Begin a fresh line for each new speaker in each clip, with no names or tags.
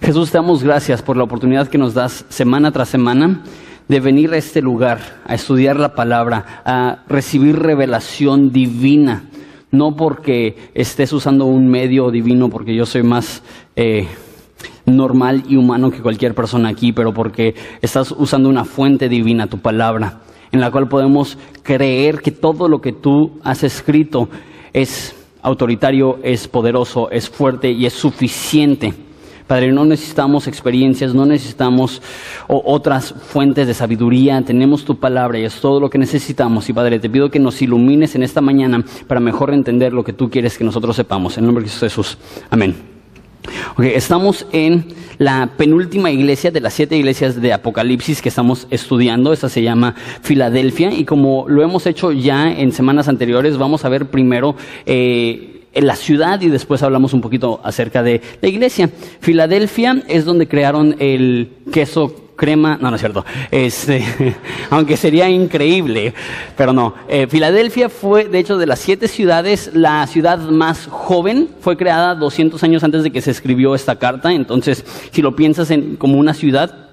Jesús, te damos gracias por la oportunidad que nos das semana tras semana de venir a este lugar, a estudiar la palabra, a recibir revelación divina. No porque estés usando un medio divino, porque yo soy más eh, normal y humano que cualquier persona aquí, pero porque estás usando una fuente divina, tu palabra, en la cual podemos creer que todo lo que tú has escrito es autoritario, es poderoso, es fuerte y es suficiente. Padre, no necesitamos experiencias, no necesitamos otras fuentes de sabiduría, tenemos tu palabra y es todo lo que necesitamos. Y Padre, te pido que nos ilumines en esta mañana para mejor entender lo que tú quieres que nosotros sepamos. En nombre de Jesús. Amén. estamos en la penúltima iglesia de las siete iglesias de Apocalipsis que estamos estudiando. Esta se llama Filadelfia y como lo hemos hecho ya en semanas anteriores, vamos a ver primero eh, en la ciudad y después hablamos un poquito acerca de la iglesia. Filadelfia es donde crearon el queso crema, no, no es cierto, este, aunque sería increíble, pero no. Eh, Filadelfia fue, de hecho, de las siete ciudades, la ciudad más joven, fue creada 200 años antes de que se escribió esta carta, entonces, si lo piensas en, como una ciudad,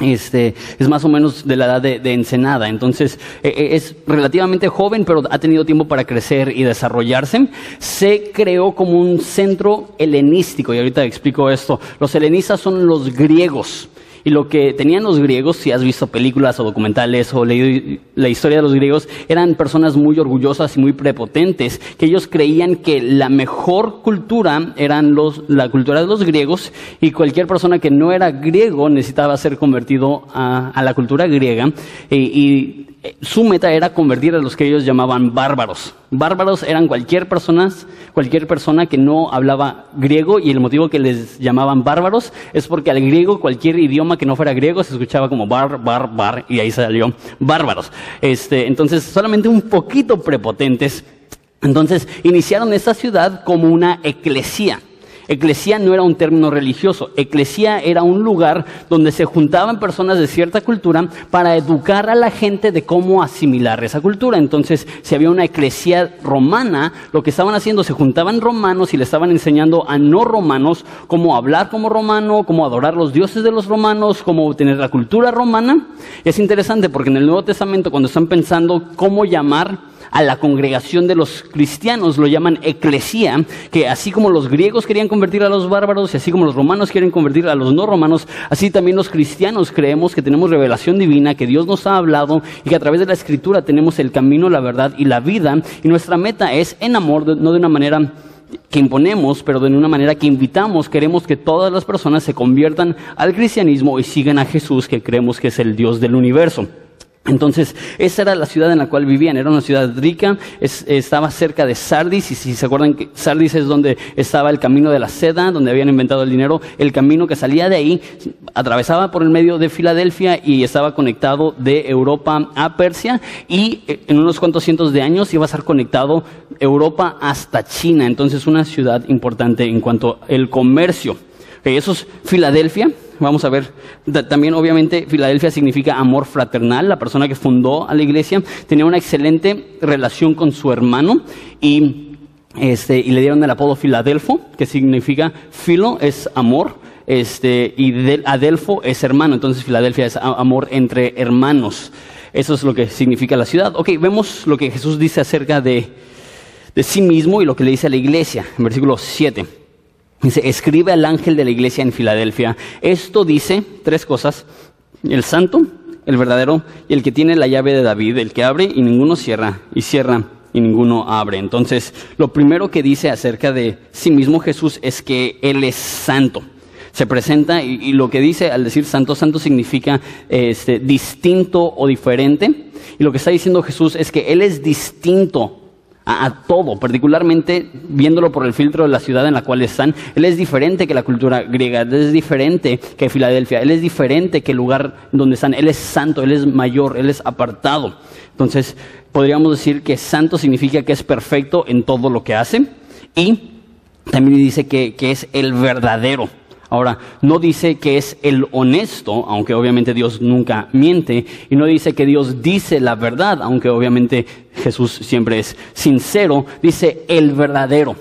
este, es más o menos de la edad de, Ensenada, entonces e, e, es relativamente joven, pero ha tenido tiempo para crecer y desarrollarse. Se creó como un centro helenístico, y ahorita explico esto. Los helenistas son los griegos. Y lo que tenían los griegos, si has visto películas o documentales o leído la historia de los griegos, eran personas muy orgullosas y muy prepotentes, que ellos creían que la mejor cultura eran los, la cultura de los griegos y cualquier persona que no era griego necesitaba ser convertido a, la cultura griega. y su meta era convertir a los que ellos llamaban bárbaros. Bárbaros eran cualquier persona, cualquier persona que no hablaba griego y el motivo que les llamaban bárbaros es porque al griego cualquier idioma que no fuera griego se escuchaba como bar, bar, bar y ahí salió bárbaros. Este, entonces solamente un poquito prepotentes. Entonces iniciaron esta ciudad como una eclesía. Eclesía no era un término religioso, eclesía era un lugar donde se juntaban personas de cierta cultura para educar a la gente de cómo asimilar esa cultura. Entonces, si había una eclesía romana, lo que estaban haciendo, se juntaban romanos y le estaban enseñando a no romanos cómo hablar como romano, cómo adorar los dioses de los romanos, cómo tener la cultura romana. es interesante porque en el Nuevo Testamento, cuando están pensando cómo llamar a la congregación de los cristianos, lo llaman eclesía, que así como los griegos querían convertir a los bárbaros y así como los romanos quieren convertir a los no romanos, así también los cristianos creemos que tenemos revelación divina, que Dios nos ha hablado y que a través de la escritura tenemos el camino, la verdad y la vida. Y nuestra meta es en amor, no de una manera que imponemos, pero de una manera que invitamos. Queremos que todas las personas se conviertan al cristianismo y sigan a Jesús, que creemos que es el Dios del universo. Entonces, esa era la ciudad en la cual vivían, era una ciudad rica, estaba cerca de Sardis, y si se acuerdan que Sardis es donde estaba el camino de la seda, donde habían inventado el dinero, el camino que salía de ahí atravesaba por el medio de Filadelfia y estaba conectado de Europa a Persia, y eh, en unos cuantos cientos de años iba a estar conectado Europa hasta China, entonces una ciudad importante en cuanto al comercio. eso es Filadelfia, Vamos a ver, también obviamente Filadelfia significa amor fraternal. La persona que fundó a la iglesia tenía una excelente relación con su hermano y, este, y le dieron el apodo Filadelfo, que significa filo es amor. Este, y Adelfo es hermano, entonces Filadelfia es amor entre hermanos. Eso es lo que significa la ciudad. Ok, vemos lo que Jesús dice acerca de, de sí mismo y lo que le dice a la iglesia en versículo 7. Dice, escribe al ángel de la iglesia en Filadelfia. Esto dice tres cosas. El santo, el verdadero y el que tiene la llave de David, el que abre y ninguno cierra, y cierra y ninguno abre. Entonces, lo primero que dice acerca de sí mismo Jesús es que Él es santo. Se presenta y, lo que dice al decir santo, santo significa este, distinto o diferente. Y lo que está diciendo Jesús es que Él es distinto a, todo, particularmente viéndolo por el filtro de la ciudad en la cual están. Él es diferente que la cultura griega, él es diferente que Filadelfia, él es diferente que el lugar donde están, él es santo, él es mayor, él es apartado. Entonces, podríamos decir que santo significa que es perfecto en todo lo que hace y también dice que, que es el verdadero. Ahora, no dice que es el honesto, aunque obviamente Dios nunca miente, y no dice que Dios dice la verdad, aunque obviamente Jesús siempre es sincero, dice el verdadero.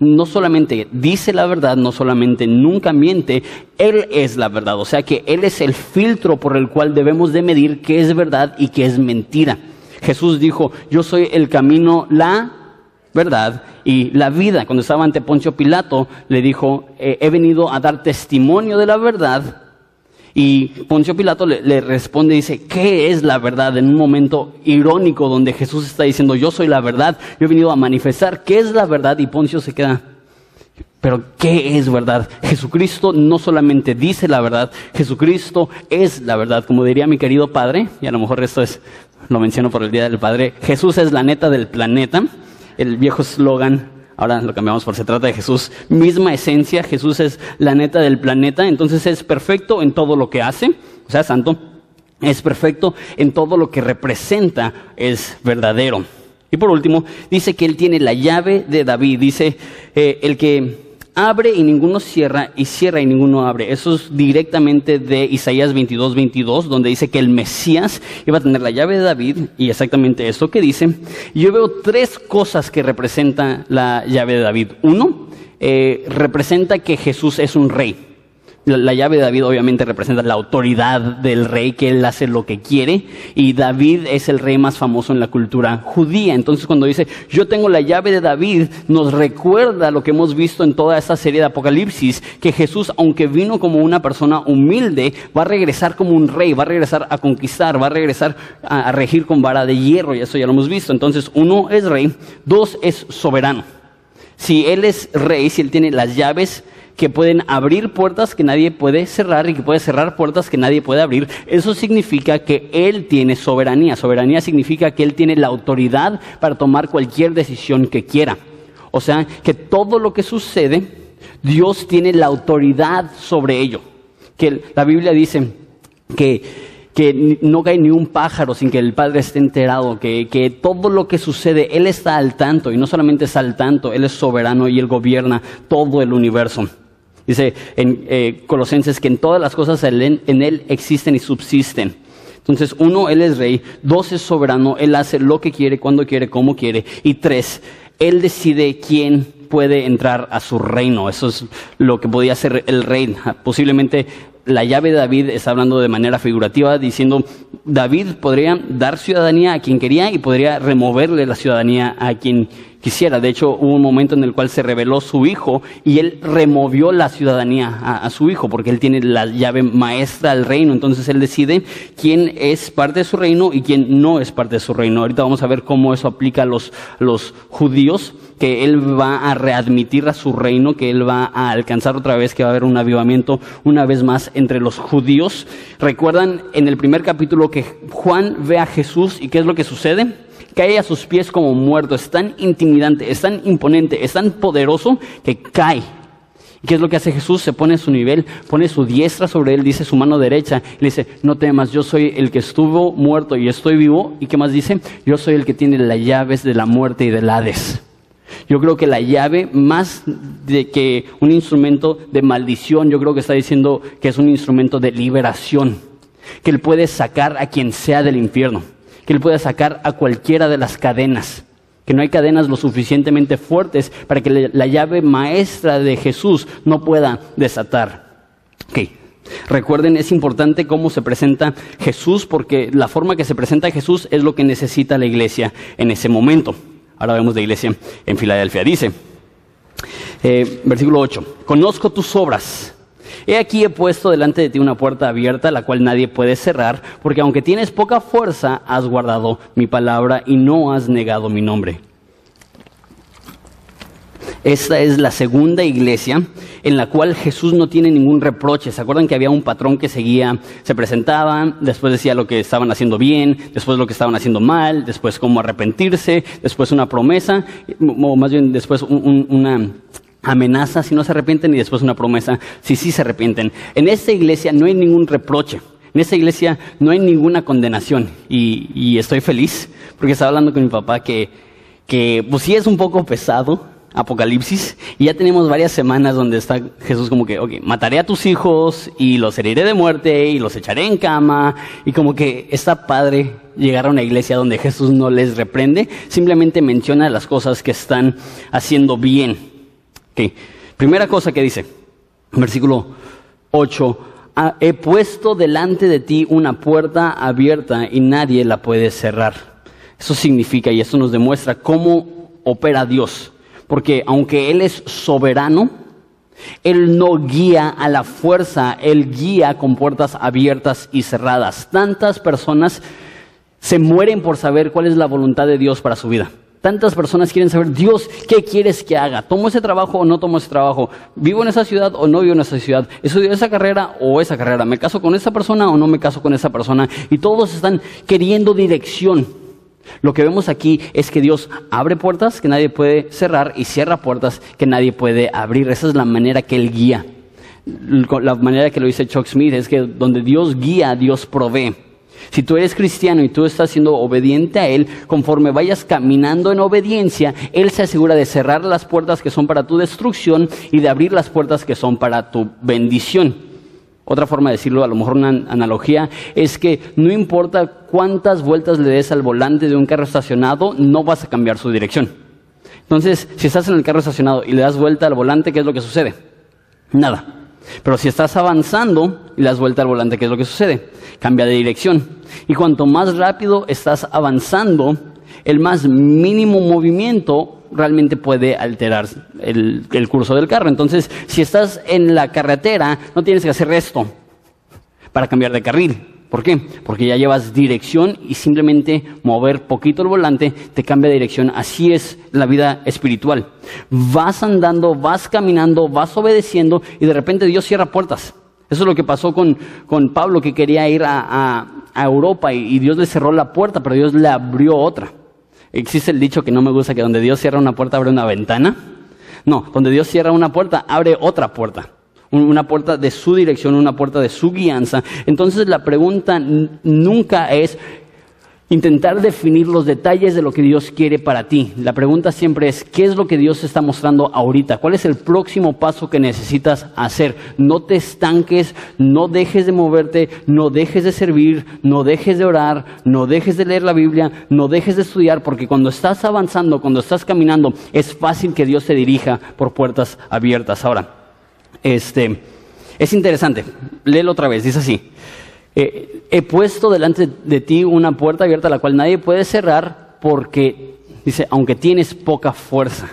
no solamente dice la verdad, no solamente nunca miente, Él es la verdad. O sea que Él es el filtro por el cual debemos de medir qué es verdad y qué es mentira. Jesús dijo, yo soy el camino, la verdad y la vida. Cuando estaba ante Poncio Pilato, le dijo, eh, he venido a dar testimonio de la verdad. Y Poncio Pilato le, le, responde dice, ¿qué es la verdad? En un momento irónico donde Jesús está diciendo, yo soy la verdad, yo he venido a manifestar qué es la verdad y Poncio se queda, pero ¿qué es verdad? Jesucristo no solamente dice la verdad, Jesucristo es la verdad. Como diría mi querido padre, y a lo mejor esto es, lo menciono por el Día del Padre, Jesús es la neta del planeta el viejo eslogan, ahora lo cambiamos por se trata de Jesús, misma esencia, Jesús es la neta del planeta, entonces es perfecto en todo lo que hace, o sea, santo, es perfecto en todo lo que representa, es verdadero. Y por último, dice que él tiene la llave de David, dice eh, el que abre y ninguno cierra, y cierra y ninguno abre. Eso es directamente de Isaías 22, 22, donde dice que el Mesías iba a tener la llave de David, y exactamente eso que dice. yo veo tres cosas que representa la llave de David. Uno, eh, representa que Jesús es un rey. La, llave de David obviamente representa la autoridad del rey, que él hace lo que quiere, y David es el rey más famoso en la cultura judía. Entonces cuando dice, yo tengo la llave de David, nos recuerda lo que hemos visto en toda esta serie de Apocalipsis, que Jesús, aunque vino como una persona humilde, va a regresar como un rey, va a regresar a conquistar, va a regresar a, a regir con vara de hierro, y eso ya lo hemos visto. Entonces, uno es rey, dos es soberano. Si él es rey, si él tiene las llaves, que pueden abrir puertas que nadie puede cerrar y que puede cerrar puertas que nadie puede abrir. Eso significa que Él tiene soberanía. Soberanía significa que Él tiene la autoridad para tomar cualquier decisión que quiera. O sea, que todo lo que sucede, Dios tiene la autoridad sobre ello. Que la Biblia dice que, que no cae ni un pájaro sin que el Padre esté enterado, que, que todo lo que sucede, Él está al tanto, y no solamente está al tanto, Él es soberano y Él gobierna todo el universo. Dice en eh, Colosenses que en todas las cosas en, Él existen y subsisten. Entonces, uno, Él es rey. Dos, es soberano. Él hace lo que quiere, cuando quiere, como quiere. Y tres, Él decide quién puede entrar a su reino. Eso es lo que podía hacer el rey. Posiblemente la llave de David está hablando de manera figurativa, diciendo, David podría dar ciudadanía a quien quería y podría removerle la ciudadanía a quien quisiera. De hecho, hubo un momento en el cual se reveló su hijo y él removió la ciudadanía a, su hijo porque él tiene la llave maestra del reino. Entonces él decide quién es parte de su reino y quién no es parte de su reino. Ahorita vamos a ver cómo eso aplica a los, los judíos, que él va a readmitir a su reino, que él va a alcanzar otra vez, que va a haber un avivamiento una vez más entre los judíos. ¿Recuerdan en el primer capítulo que Juan ve a Jesús y qué es lo que sucede? cae a sus pies como muerto. Es tan intimidante, es tan imponente, es tan poderoso que cae. ¿Y qué es lo que hace Jesús? Se pone a su nivel, pone su diestra sobre él, dice su mano derecha, y le dice, no temas, yo soy el que estuvo muerto y estoy vivo. ¿Y qué más dice? Yo soy el que tiene las llaves de la muerte y del Hades. Yo creo que la llave, más de que un instrumento de maldición, yo creo que está diciendo que es un instrumento de liberación, que él puede sacar a quien sea del infierno que Él pueda sacar a cualquiera de las cadenas, que no hay cadenas lo suficientemente fuertes para que la llave maestra de Jesús no pueda desatar. Okay. Recuerden, es importante cómo se presenta Jesús, porque la forma que se presenta Jesús es lo que necesita la iglesia en ese momento. Ahora vemos la iglesia en Filadelfia. Dice, eh, versículo 8, conozco tus obras He aquí he puesto delante de ti una puerta abierta, la cual nadie puede cerrar, porque aunque tienes poca fuerza, has guardado mi palabra y no has negado mi nombre. Esta es la segunda iglesia en la cual Jesús no tiene ningún reproche. ¿Se acuerdan que había un patrón que seguía? Se presentaba, después decía lo que estaban haciendo bien, después lo que estaban haciendo mal, después cómo arrepentirse, después una promesa, o más bien después una amenaza si no se arrepienten y después una promesa si sí se arrepienten. En esta iglesia no hay ningún reproche. En esta iglesia no hay ninguna condenación y, estoy feliz porque estaba hablando con mi papá que, que pues sí es un poco pesado Apocalipsis y ya tenemos varias semanas donde está Jesús como que, ok, mataré a tus hijos y los heriré de muerte y los echaré en cama y como que está padre llegar a una iglesia donde Jesús no les reprende, simplemente menciona las cosas que están haciendo bien. Ok, primera cosa que dice, versículo 8, "Ah, he puesto delante de ti una puerta abierta y nadie la puede cerrar. Eso significa y eso nos demuestra cómo opera Dios. Porque aunque Él es soberano, Él no guía a la fuerza, Él guía con puertas abiertas y cerradas. Tantas personas se mueren por saber cuál es la voluntad de Dios para su vida. Tantas personas quieren saber, Dios, ¿qué quieres que haga? ¿Tomo ese trabajo o no tomo ese trabajo? ¿Vivo en esa ciudad o no vivo en esa ciudad? ¿Estudio esa carrera o esa carrera? ¿Me caso con esa persona o no me caso con esa persona? Y todos están queriendo dirección. Lo que vemos aquí es que Dios abre puertas que nadie puede cerrar y cierra puertas que nadie puede abrir. Esa es la manera que Él guía. La manera que lo dice Chuck Smith es que donde Dios guía, Dios provee. Si tú eres cristiano y tú estás siendo obediente a Él, conforme vayas caminando en obediencia, Él se asegura de cerrar las puertas que son para tu destrucción y de abrir las puertas que son para tu bendición. Otra forma de decirlo, a lo mejor una analogía, es que no importa cuántas vueltas le des al volante de un carro estacionado, no vas a cambiar su dirección. Entonces, si estás en el carro estacionado y le das vuelta al volante, ¿qué es lo que sucede? Nada. Pero si estás avanzando y le das vuelta al volante, ¿qué es lo que sucede? Cambia de dirección. Y cuanto más rápido estás avanzando, el más mínimo movimiento realmente puede alterar el, el curso del carro. Entonces, si estás en la carretera, no tienes que hacer esto para cambiar de carril. ¿Por qué? Porque ya llevas dirección y simplemente mover poquito el volante te cambia de dirección. Así es la vida espiritual. Vas andando, vas caminando, vas obedeciendo y de repente Dios cierra puertas. Eso es lo que pasó con, con Pablo que quería ir a, a, Europa y Dios le cerró la puerta, pero Dios le abrió otra. Existe el dicho que no me gusta, que donde Dios cierra una puerta abre una ventana. No, donde Dios cierra una puerta abre otra puerta una puerta de su dirección, una puerta de su guianza. Entonces la pregunta nunca es intentar definir los detalles de lo que Dios quiere para ti. La pregunta siempre es, ¿qué es lo que Dios está mostrando ahorita? ¿Cuál es el próximo paso que necesitas hacer? No te estanques, no dejes de moverte, no dejes de servir, no dejes de orar, no dejes de leer la Biblia, no dejes de estudiar, porque cuando estás avanzando, cuando estás caminando, es fácil que Dios te dirija por puertas abiertas. Ahora, este, es interesante, léelo otra vez, dice así. Eh, he puesto delante de ti una puerta abierta la cual nadie puede cerrar porque, dice, aunque tienes poca fuerza.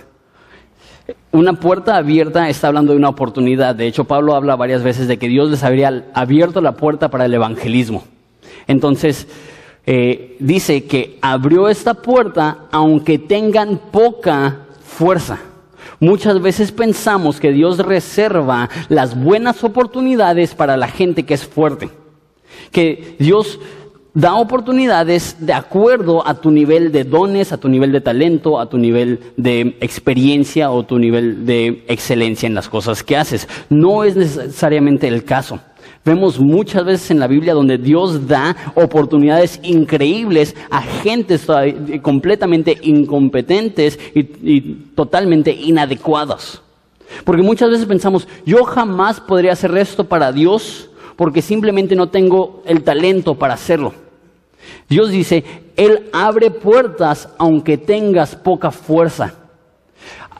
Una puerta abierta está hablando de una oportunidad. De hecho, Pablo habla varias veces de que Dios les habría abierto la puerta para el evangelismo. Entonces, eh, dice que abrió esta puerta aunque tengan poca fuerza. Muchas veces pensamos que Dios reserva las buenas oportunidades para la gente que es fuerte. Que Dios da oportunidades de acuerdo a tu nivel de dones, a tu nivel de talento, a tu nivel de experiencia o tu nivel de excelencia en las cosas que haces. No es necesariamente el caso. Vemos muchas veces en la Biblia donde Dios da oportunidades increíbles a gentes completamente incompetentes y, y totalmente inadecuadas. Porque muchas veces pensamos, yo jamás podría hacer esto para Dios porque simplemente no tengo el talento para hacerlo. Dios dice, Él abre puertas aunque tengas poca fuerza.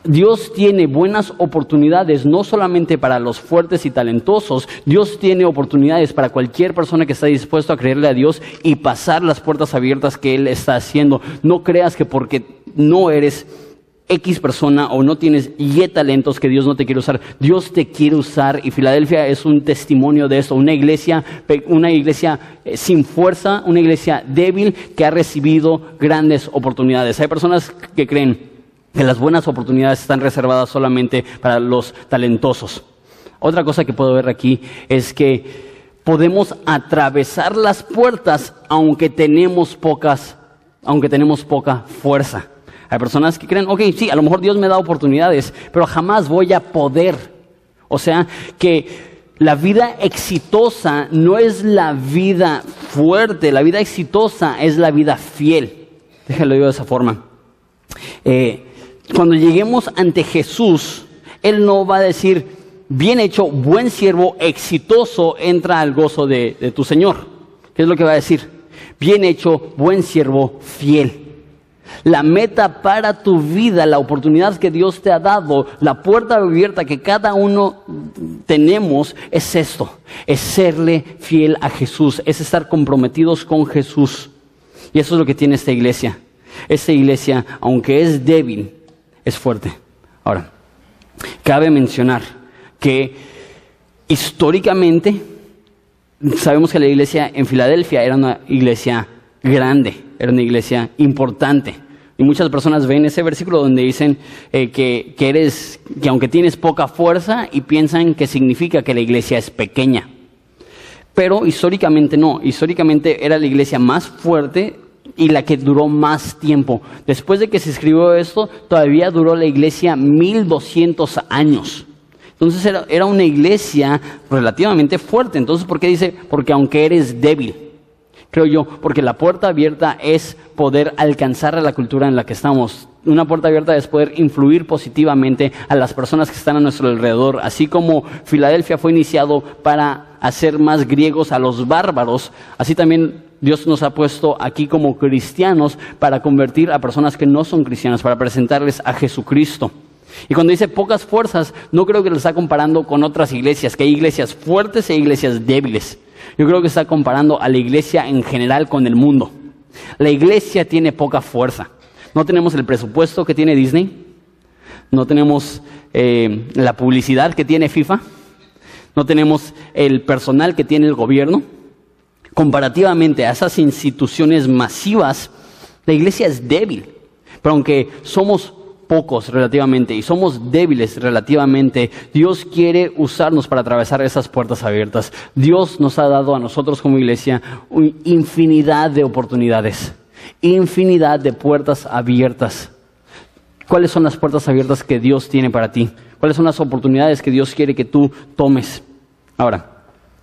Dios tiene buenas oportunidades no solamente para los fuertes y talentosos, Dios tiene oportunidades para cualquier persona que está dispuesto a creerle a Dios y pasar las puertas abiertas que Él está haciendo. No creas que porque no eres X persona o no tienes Y talentos que Dios no te quiere usar. Dios te quiere usar y Filadelfia es un testimonio de eso. Una iglesia, una iglesia eh, sin fuerza, una iglesia débil que ha recibido grandes oportunidades. Hay personas que creen, que las buenas oportunidades están reservadas solamente para los talentosos. Otra cosa que puedo ver aquí es que podemos atravesar las puertas aunque tenemos pocas, aunque tenemos poca fuerza. Hay personas que creen, ok, sí, a lo mejor Dios me da oportunidades, pero jamás voy a poder. O sea, que la vida exitosa no es la vida fuerte, la vida exitosa es la vida fiel. Déjalo digo de esa forma. Eh, cuando lleguemos ante Jesús, Él no va a decir, bien hecho, buen siervo, exitoso, entra al gozo de, de tu Señor. ¿Qué es lo que va a decir? Bien hecho, buen siervo, fiel. La meta para tu vida, la oportunidad que Dios te ha dado, la puerta abierta que cada uno tenemos es esto, es serle fiel a Jesús, es estar comprometidos con Jesús. Y eso es lo que tiene esta iglesia. Esta iglesia, aunque es débil, es fuerte. Ahora, cabe mencionar que históricamente sabemos que la iglesia en Filadelfia era una iglesia grande, era una iglesia importante. Y muchas personas ven ese versículo donde dicen eh, que, que, eres, que aunque tienes poca fuerza y piensan que significa que la iglesia es pequeña. Pero históricamente no, históricamente era la iglesia más fuerte y la que duró más tiempo. Después de que se escribió esto, todavía duró la iglesia 1200 años. Entonces era, era una iglesia relativamente fuerte. Entonces, ¿por qué dice? Porque aunque eres débil creo yo, porque la puerta abierta es poder alcanzar a la cultura en la que estamos. Una puerta abierta es poder influir positivamente a las personas que están a nuestro alrededor, así como Filadelfia fue iniciado para hacer más griegos a los bárbaros, así también Dios nos ha puesto aquí como cristianos para convertir a personas que no son cristianas, para presentarles a Jesucristo. Y cuando dice pocas fuerzas, no creo que lo está comparando con otras iglesias, que hay iglesias fuertes e iglesias débiles. Yo creo que está comparando a la iglesia en general con el mundo. La iglesia tiene poca fuerza. No tenemos el presupuesto que tiene Disney. No tenemos eh, la publicidad que tiene FIFA. No tenemos el personal que tiene el gobierno. Comparativamente a esas instituciones masivas, la iglesia es débil. Pero aunque somos pocos relativamente y somos débiles relativamente, Dios quiere usarnos para atravesar esas puertas abiertas. Dios nos ha dado a nosotros como iglesia infinidad de oportunidades, infinidad de puertas abiertas. ¿Cuáles son las puertas abiertas que Dios tiene para ti? ¿Cuáles son las oportunidades que Dios quiere que tú tomes? Ahora,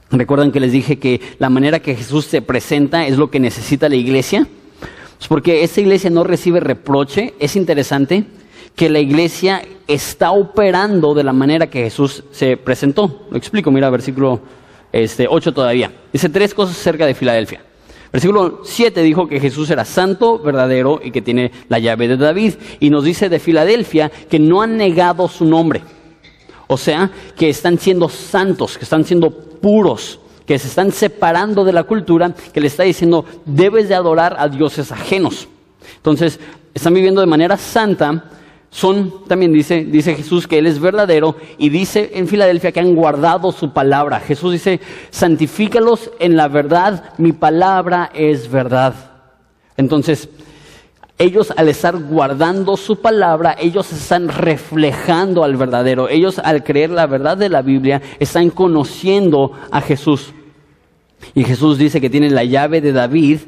¿recuerdan que les dije que la manera que Jesús se presenta es lo que necesita la iglesia? Pues porque esa iglesia no recibe reproche, es interesante que la iglesia está operando de la manera que Jesús se presentó. Lo explico, mira, versículo este, 8 todavía. Dice tres cosas acerca de Filadelfia. Versículo 7 dijo que Jesús era santo, verdadero y que tiene la llave de David. Y nos dice de Filadelfia que no han negado su nombre. O sea, que están siendo santos, que están siendo puros, que se están separando de la cultura, que le está diciendo, debes de adorar a dioses ajenos. Entonces, están viviendo de manera santa, son, también dice, dice Jesús que Él es verdadero y dice en Filadelfia que han guardado su palabra. Jesús dice, santifícalos en la verdad, mi palabra es verdad. Entonces, ellos al estar guardando su palabra, ellos están reflejando al verdadero. Ellos al creer la verdad de la Biblia, están conociendo a Jesús. Y Jesús dice que tienen la llave de David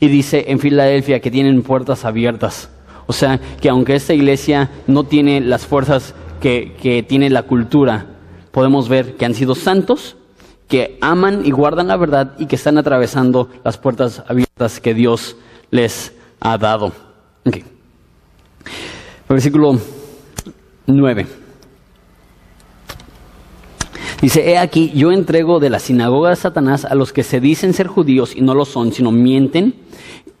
y dice en Filadelfia que tienen puertas abiertas. O sea, que aunque esta iglesia no tiene las fuerzas que, tiene la cultura, podemos ver que han sido santos, que aman y guardan la verdad y que están atravesando las puertas abiertas que Dios les ha dado. Versículo 9. Dice, he aquí, yo entrego de la sinagoga de Satanás a los que se dicen ser judíos y no lo son, sino mienten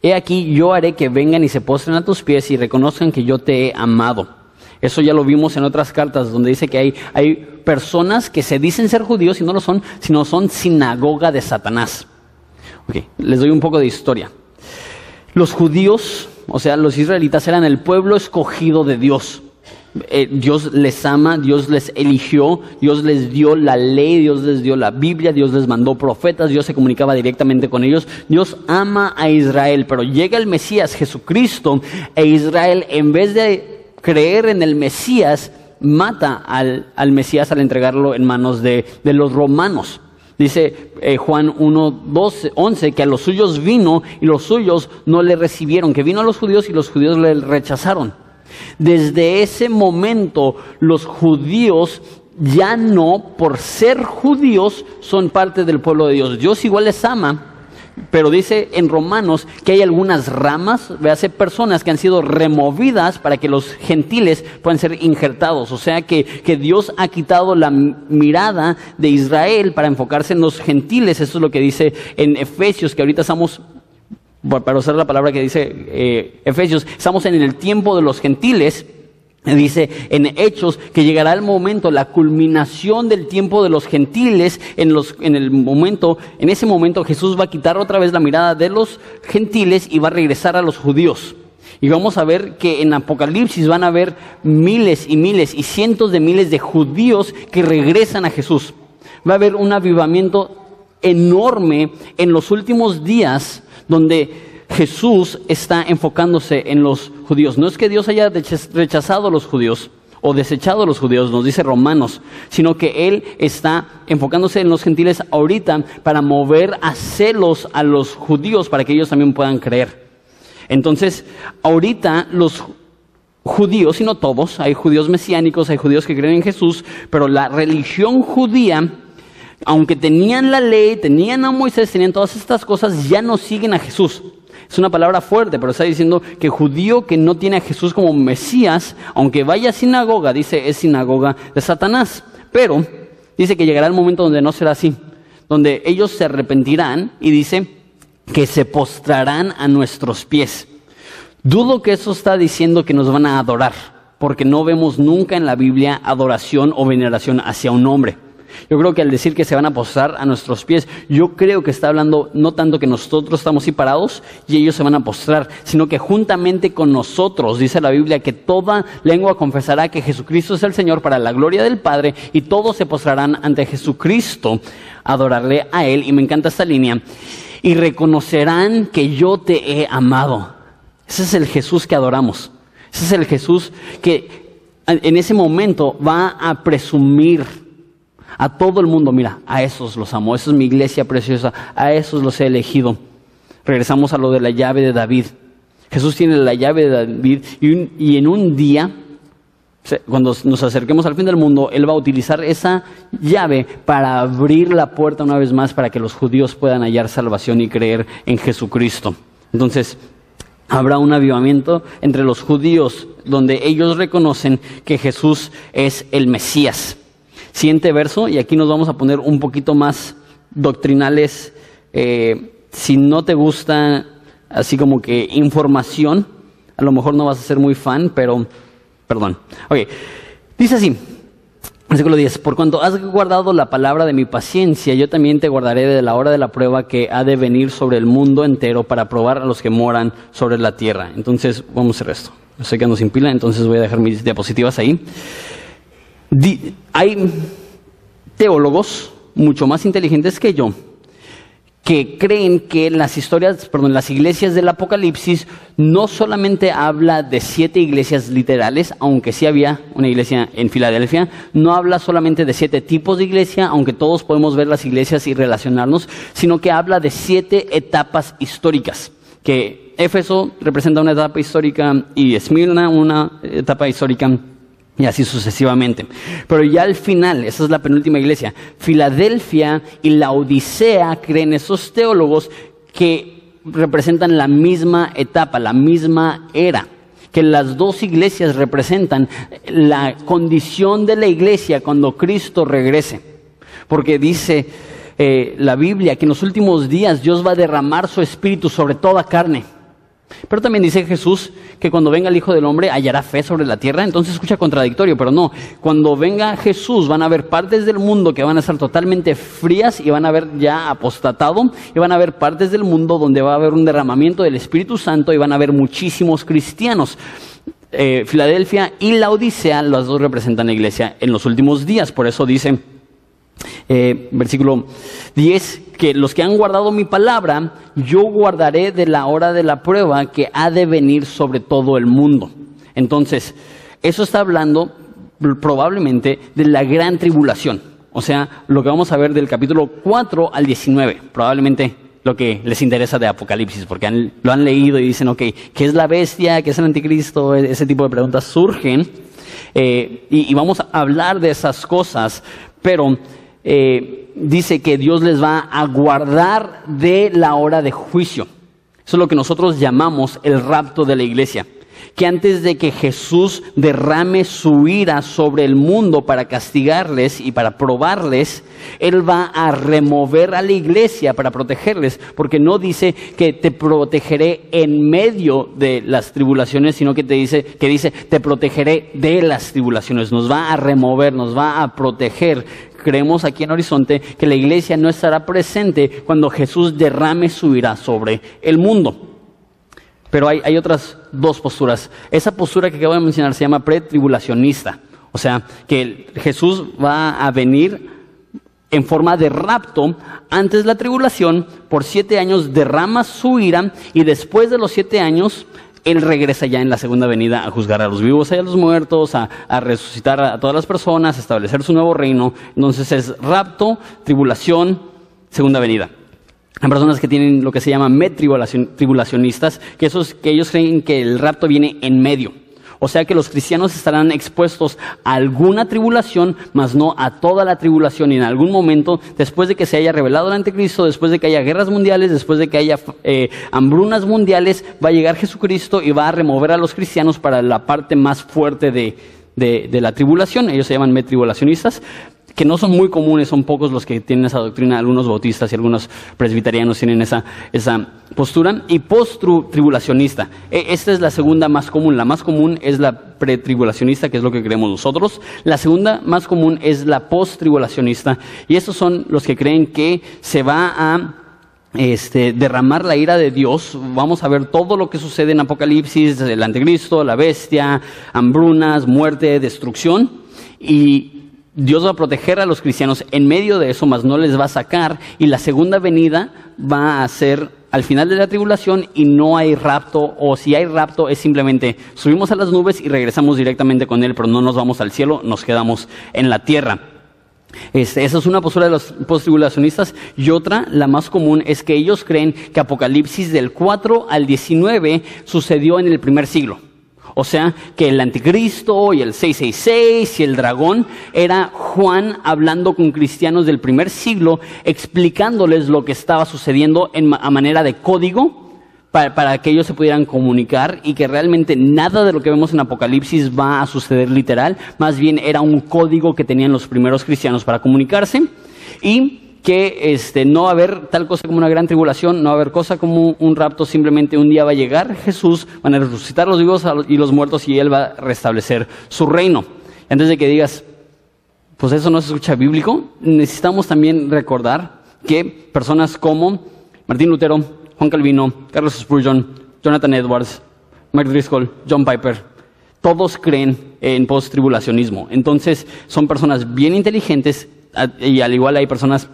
He aquí, yo haré que vengan y se postren a tus pies y reconozcan que yo te he amado. Eso ya lo vimos en otras cartas donde dice que hay, hay personas que se dicen ser judíos y no lo son, sino son sinagoga de Satanás. les doy un poco de historia. Los judíos, o sea, los israelitas eran el pueblo escogido de Dios. Eh, Dios les ama, Dios les eligió, Dios les dio la ley, Dios les dio la Biblia, Dios les mandó profetas, Dios se comunicaba directamente con ellos. Dios ama a Israel, pero llega el Mesías Jesucristo e Israel en vez de creer en el Mesías, mata al, Mesías al entregarlo en manos de, los romanos. Dice eh, Juan 1, 12, 11 que a los suyos vino y los suyos no le recibieron, que vino a los judíos y los judíos le rechazaron. Desde ese momento los judíos ya no, por ser judíos, son parte del pueblo de Dios. Dios igual les ama, pero dice en Romanos que hay algunas ramas, hace personas que han sido removidas para que los gentiles puedan ser injertados. O sea que, que, Dios ha quitado la mirada de Israel para enfocarse en los gentiles. Eso es lo que dice en Efesios, que ahorita estamos para usar la palabra que dice eh, Efesios, estamos en el tiempo de los gentiles. Dice en Hechos que llegará el momento, la culminación del tiempo de los gentiles, en, los, en el momento, en ese momento Jesús va a quitar otra vez la mirada de los gentiles y va a regresar a los judíos. Y vamos a ver que en Apocalipsis van a haber miles y miles y cientos de miles de judíos que regresan a Jesús. Va a haber un avivamiento enorme en los últimos días donde Jesús está enfocándose en los judíos. No es que Dios haya rechazado a los judíos o desechado a los judíos, nos dice Romanos, sino que Él está enfocándose en los gentiles ahorita para mover a celos a los judíos para que ellos también puedan creer. Entonces, ahorita los judíos, y no todos, hay judíos mesiánicos, hay judíos que creen en Jesús, pero la religión judía, aunque tenían la ley, tenían a Moisés, tenían todas estas cosas, ya no siguen a Jesús. Es una palabra fuerte, pero está diciendo que judío que no tiene a Jesús como Mesías, aunque vaya a sinagoga, dice es sinagoga de Satanás. Pero dice que llegará el momento donde no será así, donde ellos se arrepentirán y dice, que se postrarán a nuestros pies. Dudo que eso está diciendo que nos van a adorar, porque no vemos nunca en la Biblia adoración o veneración hacia un hombre. Yo creo que al decir que se van a postrar a nuestros pies, yo creo que está hablando no tanto que nosotros estamos separados y ellos se van a postrar, sino que juntamente con nosotros, dice la Biblia, que toda lengua confesará que Jesucristo es el Señor para la gloria del Padre y todos se postrarán ante Jesucristo, adorarle a Él. Y me encanta esta línea y reconocerán que yo te he amado. Ese es el Jesús que adoramos. Ese es el Jesús que en ese momento va a presumir a todo el mundo, mira, a esos los amo, esa es mi iglesia preciosa, a esos los he elegido. Regresamos a lo de la llave de David. Jesús tiene la llave de David y, y en un día cuando nos acerquemos al fin del mundo, Él va a utilizar esa llave para abrir la puerta una vez más para que los judíos puedan hallar salvación y creer en Jesucristo. Entonces, habrá un avivamiento entre los judíos donde ellos reconocen que Jesús es el Mesías. Siguiente verso, y aquí nos vamos a poner un poquito más doctrinales. Eh, si no te gusta así como que información, a lo mejor no vas a ser muy fan, pero Perdón. Ok. Dice así. Versículo 10. Por cuanto has guardado la palabra de mi paciencia, yo también te guardaré de la hora de la prueba que ha de venir sobre el mundo entero para probar a los que moran sobre la tierra. Entonces, vamos a hacer esto. Estoy quedando sin pila, entonces voy a dejar mis diapositivas ahí. Hay teólogos mucho más inteligentes que yo que creen que las historias, perdón, las iglesias del Apocalipsis no solamente habla de siete iglesias literales, aunque sí había una iglesia en Filadelfia, no habla solamente de siete tipos de iglesia, aunque todos podemos ver las iglesias y relacionarnos, sino que habla de siete etapas históricas, que Éfeso representa una etapa histórica y Esmirna una etapa histórica y así sucesivamente. Pero ya al final, esa es la penúltima iglesia, Filadelfia y la Odisea creen esos teólogos que representan la misma etapa, la misma era que las dos iglesias representan la condición de la iglesia cuando Cristo regrese. Porque dice eh, la Biblia que en los últimos días Dios va a derramar su espíritu sobre toda carne. Pero también dice Jesús que cuando venga el Hijo del Hombre hallará fe sobre la tierra. Entonces escucha contradictorio, pero no. Cuando venga Jesús van a haber partes del mundo que van a estar totalmente frías y van a haber ya apostatado. Y van a haber partes del mundo donde va a haber un derramamiento del Espíritu Santo y van a haber muchísimos cristianos. Eh, Filadelfia y la Odisea, las dos representan la iglesia en los últimos días. Por eso dice eh, versículo 10, que los que han guardado mi palabra, yo guardaré de la hora de la prueba que ha de venir sobre todo el mundo. Entonces, eso está hablando probablemente de la gran tribulación. O sea, lo que vamos a ver del capítulo 4 al 19, probablemente lo que les interesa de Apocalipsis, porque lo han leído y dicen, ok, ¿qué es la bestia? ¿Qué es el anticristo? E-, ese tipo de preguntas surgen. Eh, y, y, vamos a hablar de esas cosas, pero eh, dice que Dios les va a guardar de la hora de juicio. Eso es lo que nosotros llamamos el rapto de la iglesia. Que antes de que Jesús derrame su ira sobre el mundo para castigarles y para probarles, Él va a remover a la iglesia para protegerles, porque no dice que te protegeré en medio de las tribulaciones, sino que te dice que dice te protegeré de las tribulaciones. Nos va a remover, nos va a proteger. Creemos aquí en Horizonte que la iglesia no estará presente cuando Jesús derrame su ira sobre el mundo. Pero hay, otras dos posturas. Esa postura que acabo de mencionar se llama pretribulacionista. O sea, que Jesús va a venir en forma de rapto antes de la tribulación, por siete años derrama su ira y después de los siete años él regresa ya en la segunda venida a juzgar a los vivos y a los muertos, a, a, resucitar a todas las personas, a establecer su nuevo reino. Entonces es rapto, tribulación, segunda venida. Hay personas que tienen lo que se llama tribulacionistas, que, esos, que ellos creen que el rapto viene en medio. O sea que los cristianos estarán expuestos a alguna tribulación, mas no a toda la tribulación. Y en algún momento, después de que se haya revelado el anticristo, después de que haya guerras mundiales, después de que haya eh, hambrunas mundiales, va a llegar Jesucristo y va a remover a los cristianos para la parte más fuerte de, de, de la tribulación. Ellos se llaman metribulacionistas que no son muy comunes, son pocos los que tienen esa doctrina, algunos bautistas y algunos presbiterianos tienen esa, esa postura, y post-tribulacionista. E, esta es la segunda más común, la más común es la pretribulacionista, que es lo que creemos nosotros, la segunda más común es la post-tribulacionista, y estos son los que creen que se va a este, derramar la ira de Dios. Vamos a ver todo lo que sucede en Apocalipsis, el anticristo, la bestia, hambrunas, muerte, destrucción. Y Dios va a proteger a los cristianos en medio de eso, mas no les va a sacar. Y la segunda venida va a ser al final de la tribulación y no hay rapto, o si hay rapto es simplemente subimos a las nubes y regresamos directamente con Él, pero no nos vamos al cielo, nos quedamos en la tierra. Esa es una postura de los post-tribulacionistas. Y otra, la más común, es que ellos creen que Apocalipsis del 4 al 19 sucedió en el primer siglo. O sea, que el anticristo y el 666 y el dragón era Juan hablando con cristianos del primer siglo, explicándoles lo que estaba sucediendo en, a manera de código para, para, que ellos se pudieran comunicar y que realmente nada de lo que vemos en Apocalipsis va a suceder literal, más bien era un código que tenían los primeros cristianos para comunicarse. Y que este, no va a haber tal cosa como una gran tribulación, no va a haber cosa como un rapto, simplemente un día va a llegar Jesús, van a resucitar los vivos y los muertos y Él va a restablecer su reino. Antes de que digas, pues eso no se escucha bíblico, necesitamos también recordar que personas como Martín Lutero, Juan Calvino, Carlos Spurgeon, Jonathan Edwards, Mark Driscoll, John Piper, todos creen en post-tribulacionismo. Entonces son personas bien inteligentes y al igual hay personas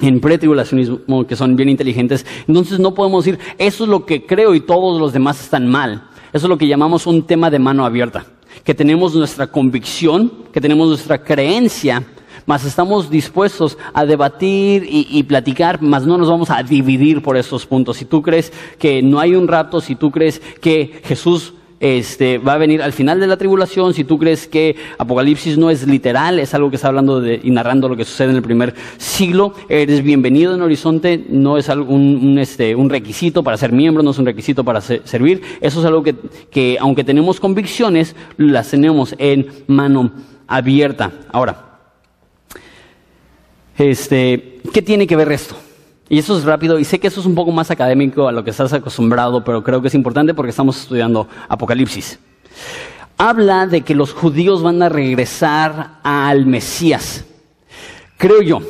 en pretribulacionismo que son bien inteligentes. Entonces no podemos decir, eso es lo que creo y todos los demás están mal. Eso es lo que llamamos un tema de mano abierta. Que tenemos nuestra convicción, que tenemos nuestra creencia, mas estamos dispuestos a debatir y, platicar, mas no nos vamos a dividir por esos puntos. Si tú crees que no hay un rapto, si tú crees que Jesús este, va a venir al final de la tribulación. Si tú crees que Apocalipsis no es literal, es algo que está hablando de, y narrando lo que sucede en el primer siglo, eres bienvenido en Horizonte. No es un, este, un requisito para ser miembro, no es un requisito para ser, servir. Eso es algo que, que, aunque tenemos convicciones, las tenemos en mano abierta. Ahora, este, ¿qué tiene que ver esto? Y eso es rápido, y sé que eso es un poco más académico a lo que estás acostumbrado, pero creo que es importante porque estamos estudiando Apocalipsis. Habla de que los judíos van a regresar al Mesías. Creo yo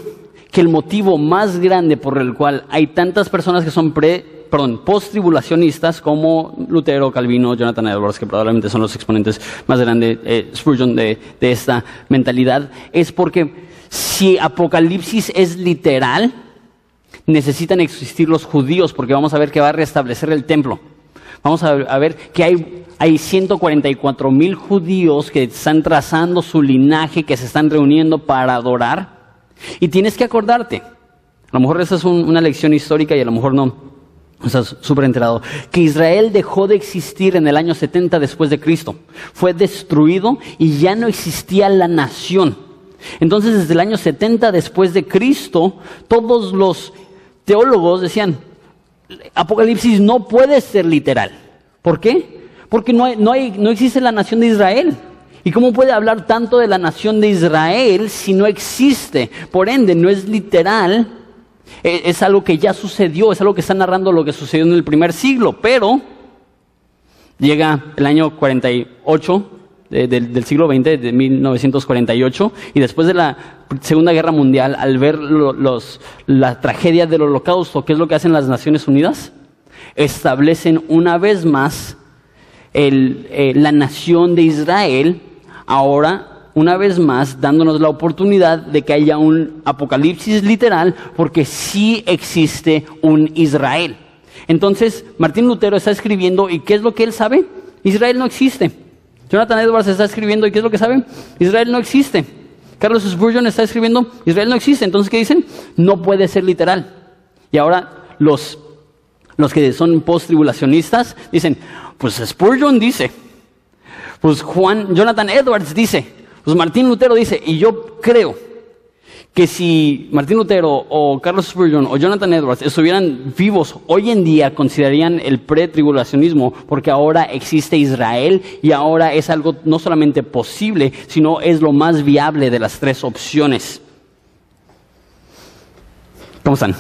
que el motivo más grande por el cual hay tantas personas que son pre, perdón, post-tribulacionistas como Lutero, Calvino, Jonathan Edwards, que probablemente son los exponentes más grandes, eh, de esta mentalidad, es porque si Apocalipsis es literal, necesitan existir los judíos porque vamos a ver que va a restablecer el templo. Vamos a ver que hay, hay 144 mil judíos que están trazando su linaje, que se están reuniendo para adorar. Y tienes que acordarte, a lo mejor esa es un, una lección histórica y a lo mejor no, estás súper enterado, que Israel dejó de existir en el año 70 después de Cristo. Fue destruido y ya no existía la nación. Entonces, desde el año 70 después de Cristo, todos los teólogos decían, Apocalipsis no puede ser literal. ¿Por qué? Porque no, hay, no, hay, no existe la nación de Israel. ¿Y cómo puede hablar tanto de la nación de Israel si no existe? Por ende, no es literal, e, es algo que ya sucedió, es algo que está narrando lo que sucedió en el primer siglo, pero llega el año 48 del siglo XX, de 1948, y después de la Segunda Guerra Mundial, al ver los, la tragedia del holocausto, ¿qué es lo que hacen las Naciones Unidas? Establecen una vez más eh, la nación de Israel, ahora una vez más dándonos la oportunidad de que haya un apocalipsis literal, porque sí existe un Israel. Entonces, Martín Lutero está escribiendo, ¿y qué es lo que él sabe? Israel no existe. Jonathan Edwards está escribiendo, ¿y qué es lo que saben? Israel no existe. Carlos Spurgeon está escribiendo, Israel no existe. Entonces, ¿qué dicen? No puede ser literal. Y ahora los, los que son post-tribulacionistas dicen, pues Spurgeon dice, pues Juan, Jonathan Edwards dice, pues Martín Lutero dice, y yo creo que si Martín Lutero o Carlos Spurgeon o Jonathan Edwards estuvieran vivos hoy en día, considerarían el pretribulacionismo, porque ahora existe Israel y ahora es algo no solamente posible, sino es lo más viable de las tres opciones. ¿Cómo están?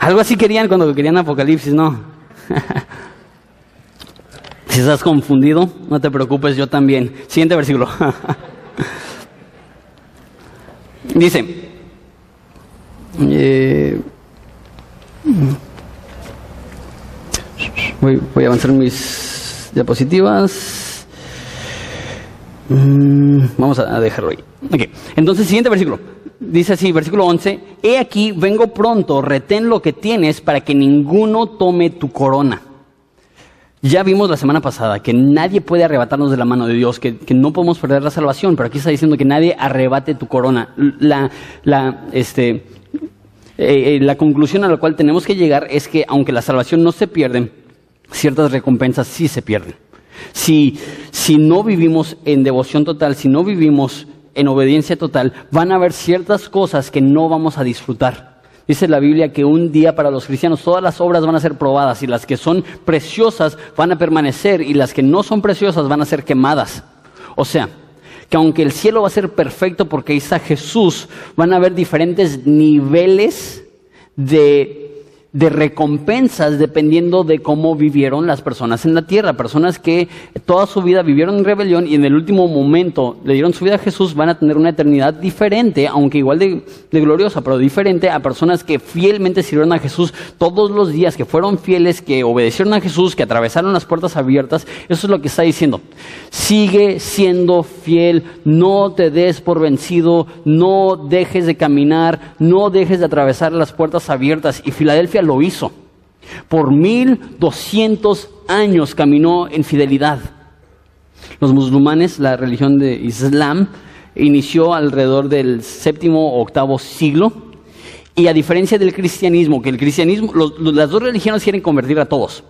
Algo así querían cuando querían Apocalipsis, ¿no? si estás confundido, no te preocupes, yo también. Siguiente versículo. Dice, eh, voy, a avanzar mis diapositivas. Mm, vamos a dejarlo ahí. Okay. Entonces, siguiente versículo. Dice así, versículo 11, He aquí, vengo pronto, retén lo que tienes para que ninguno tome tu corona. Ya vimos la semana pasada que nadie puede arrebatarnos de la mano de Dios, que, no podemos perder la salvación, pero aquí está diciendo que nadie arrebate tu corona. La, la, este, eh, eh, la conclusión a la cual tenemos que llegar es que aunque la salvación no se pierde, ciertas recompensas sí se pierden. Si, si no vivimos en devoción total, si no vivimos en obediencia total, van a haber ciertas cosas que no vamos a disfrutar. Dice la Biblia que un día para los cristianos todas las obras van a ser probadas y las que son preciosas van a permanecer y las que no son preciosas van a ser quemadas. O sea, que aunque el cielo va a ser perfecto porque está Jesús, van a haber diferentes niveles de de recompensas dependiendo de cómo vivieron las personas en la tierra. Personas que toda su vida vivieron en rebelión y en el último momento le dieron su vida a Jesús van a tener una eternidad diferente, aunque igual de, gloriosa, pero diferente a personas que fielmente sirvieron a Jesús todos los días, que fueron fieles, que obedecieron a Jesús, que atravesaron las puertas abiertas. Eso es lo que está diciendo. Sigue siendo fiel, no te des por vencido, no dejes de caminar, no dejes de atravesar las puertas abiertas. Y Filadelfia lo hizo. Por mil doscientos años caminó en fidelidad. Los musulmanes, la religión de Islam, inició alrededor del séptimo o octavo siglo. Y a diferencia del cristianismo, que el cristianismo, las dos religiones quieren convertir a todos.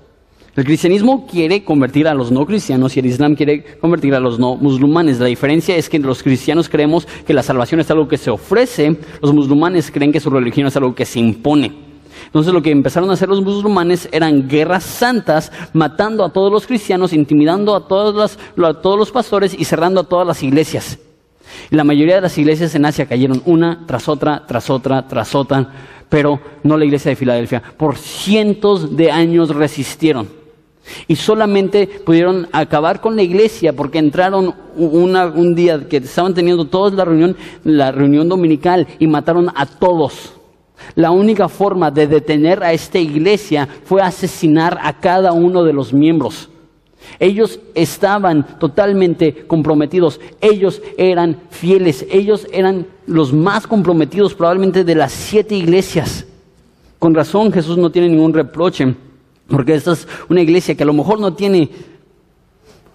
El cristianismo quiere convertir a los no cristianos y el islam quiere convertir a los no musulmanes. La diferencia es que los cristianos creemos que la salvación es algo que se ofrece, los musulmanes creen que su religión es algo que se impone. Entonces lo que empezaron a hacer los musulmanes eran guerras santas, matando a todos los cristianos, intimidando a todos, los pastores y cerrando a todas las iglesias. Y la mayoría de las iglesias en Asia cayeron una tras otra, tras otra, tras otra, pero no la iglesia de Filadelfia. Por cientos de años resistieron. Y solamente pudieron acabar con la iglesia porque entraron un día que estaban teniendo todos la reunión, la reunión dominical y mataron a todos. La única forma de detener a esta iglesia fue asesinar a cada uno de los miembros. Ellos estaban totalmente comprometidos, ellos eran fieles, ellos eran los más comprometidos probablemente de las siete iglesias. Con razón Jesús no tiene ningún reproche, porque esta es una iglesia que a lo mejor no tiene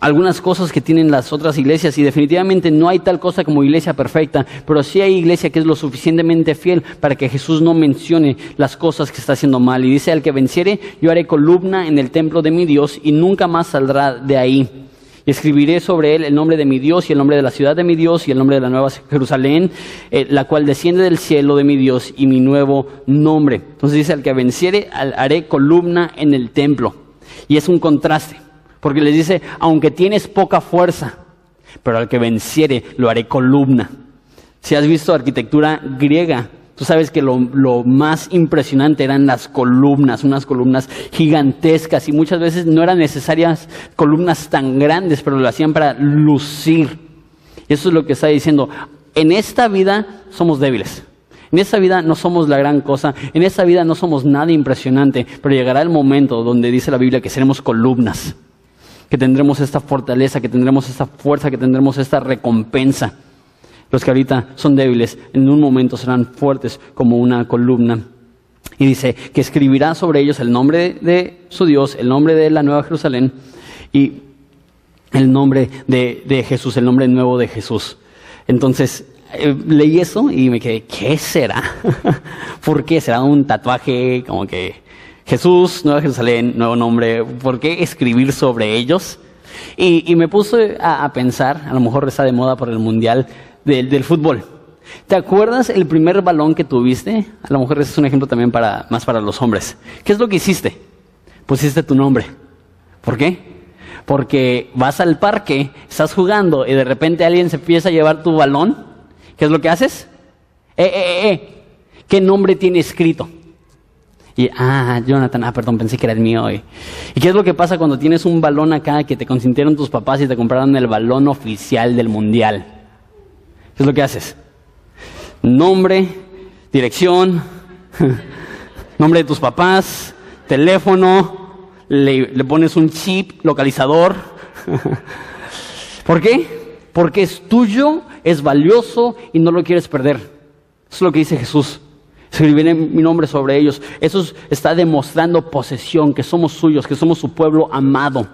algunas cosas que tienen las otras iglesias y definitivamente no hay tal cosa como iglesia perfecta, pero sí hay iglesia que es lo suficientemente fiel para que Jesús no mencione las cosas que está haciendo mal. Y dice, al que venciere, yo haré columna en el templo de mi Dios y nunca más saldrá de ahí. Y escribiré sobre él el nombre de mi Dios y el nombre de la ciudad de mi Dios y el nombre de la nueva Jerusalén, eh, la cual desciende del cielo de mi Dios y mi nuevo nombre. Entonces dice, al que venciere, haré columna en el templo. Y es un contraste Porque les dice, aunque tienes poca fuerza, pero al que venciere lo haré columna. Si has visto arquitectura griega, tú sabes que lo, más impresionante eran las columnas, unas columnas gigantescas y muchas veces no eran necesarias columnas tan grandes, pero lo hacían para lucir. Eso es lo que está diciendo. En esta vida somos débiles. En esta vida no somos la gran cosa, en esta vida no somos nada impresionante, pero llegará el momento donde dice la Biblia que seremos columnas, que tendremos esta fortaleza, que tendremos esta fuerza, que tendremos esta recompensa. Los que ahorita son débiles, en un momento serán fuertes como una columna. Y dice que escribirá sobre ellos el nombre de su Dios, el nombre de la Nueva Jerusalén y el nombre de, Jesús, el nombre nuevo de Jesús. Entonces, eh, leí eso y me quedé, ¿qué será? ¿Por qué será un tatuaje como que Jesús, Nueva Jerusalén, nuevo nombre? ¿Por qué escribir sobre ellos? Y, me puse a, pensar, a lo mejor está de moda por el mundial del, fútbol. ¿Te acuerdas el primer balón que tuviste? A lo mejor ese es un ejemplo también para, más para los hombres. ¿Qué es lo que hiciste? Pusiste tu nombre. ¿Por qué? Porque vas al parque, estás jugando y de repente alguien se empieza a llevar tu balón ¿Qué es lo que haces? Eh, eh, eh, eh. ¿Qué nombre tiene escrito? Y, ah, Jonathan, ah, perdón, pensé que era el mío hoy. ¿Y qué es lo que pasa cuando tienes un balón acá que te consintieron tus papás y te compraron el balón oficial del mundial? ¿Qué es lo que haces? Nombre, dirección, nombre de tus papás, teléfono, le, le pones un chip, localizador. ¿Por qué? Porque es tuyo es valioso y no lo quieres perder. Eso es lo que dice Jesús. Escribiré mi nombre sobre ellos. Eso está demostrando posesión, que somos suyos, que somos su pueblo amado.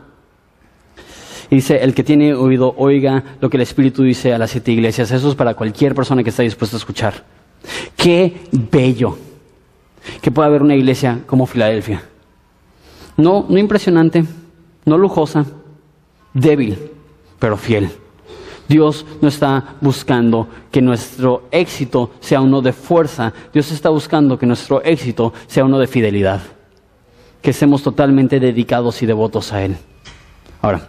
Y dice, el que tiene oído, oiga lo que el Espíritu dice a las siete iglesias. Eso es para cualquier persona que está dispuesta a escuchar. Qué bello que pueda haber una iglesia como Filadelfia. No, no impresionante, no lujosa, débil, pero fiel. Dios no está buscando que nuestro éxito sea uno de fuerza, Dios está buscando que nuestro éxito sea uno de fidelidad, que estemos totalmente dedicados y devotos a Él. Ahora,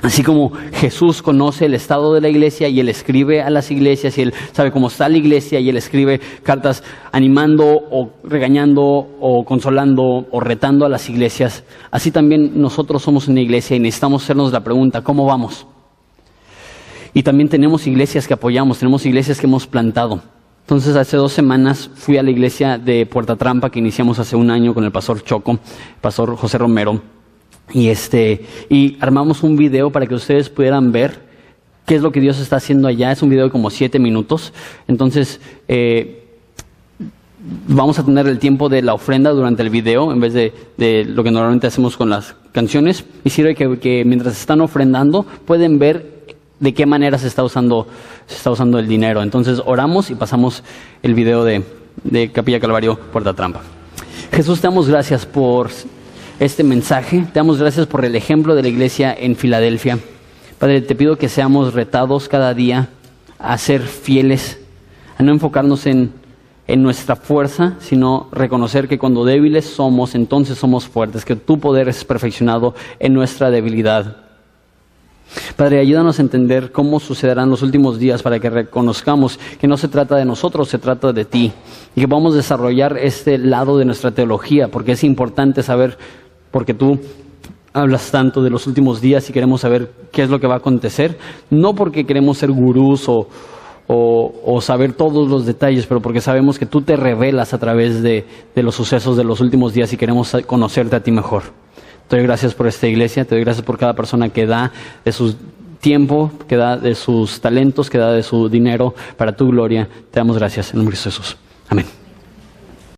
así como Jesús conoce el estado de la iglesia y Él escribe a las iglesias y Él sabe cómo está la iglesia y Él escribe cartas animando o regañando o consolando o retando a las iglesias, así también nosotros somos una iglesia y necesitamos hacernos la pregunta, ¿cómo vamos? Y también tenemos iglesias que apoyamos, tenemos iglesias que hemos plantado. Entonces, hace dos semanas fui a la iglesia de Puerta Trampa que iniciamos hace un año con el pastor Choco, pastor José Romero, y este, y armamos un video para que ustedes pudieran ver qué es lo que Dios está haciendo allá. Es un video de como siete minutos. Entonces, eh, vamos a tener el tiempo de la ofrenda durante el video en vez de, lo que normalmente hacemos con las canciones. Y sirve que, que mientras están ofrendando pueden ver de qué manera se está usando, se está usando el dinero. Entonces oramos y pasamos el video de, de Capilla Calvario Puerta Trampa. Jesús, te damos gracias por este mensaje, te damos gracias por el ejemplo de la iglesia en Filadelfia. Padre, te pido que seamos retados cada día a ser fieles, a no enfocarnos en, en nuestra fuerza, sino reconocer que cuando débiles somos, entonces somos fuertes, que tu poder es perfeccionado en nuestra debilidad. Padre, ayúdanos a entender cómo sucederán los últimos días para que reconozcamos que no se trata de nosotros, se trata de ti. Y que podamos desarrollar este lado de nuestra teología, porque es importante saber, porque tú hablas tanto de los últimos días y queremos saber qué es lo que va a acontecer, no porque queremos ser gurús o, o, saber todos los detalles, pero porque sabemos que tú te revelas a través de los sucesos de los últimos días y queremos conocerte a ti mejor. Te doy gracias por esta iglesia, te doy gracias por cada persona que da de su tiempo, que da de sus talentos, que da de su dinero para tu gloria. Te damos gracias en el nombre de Jesús. Amén.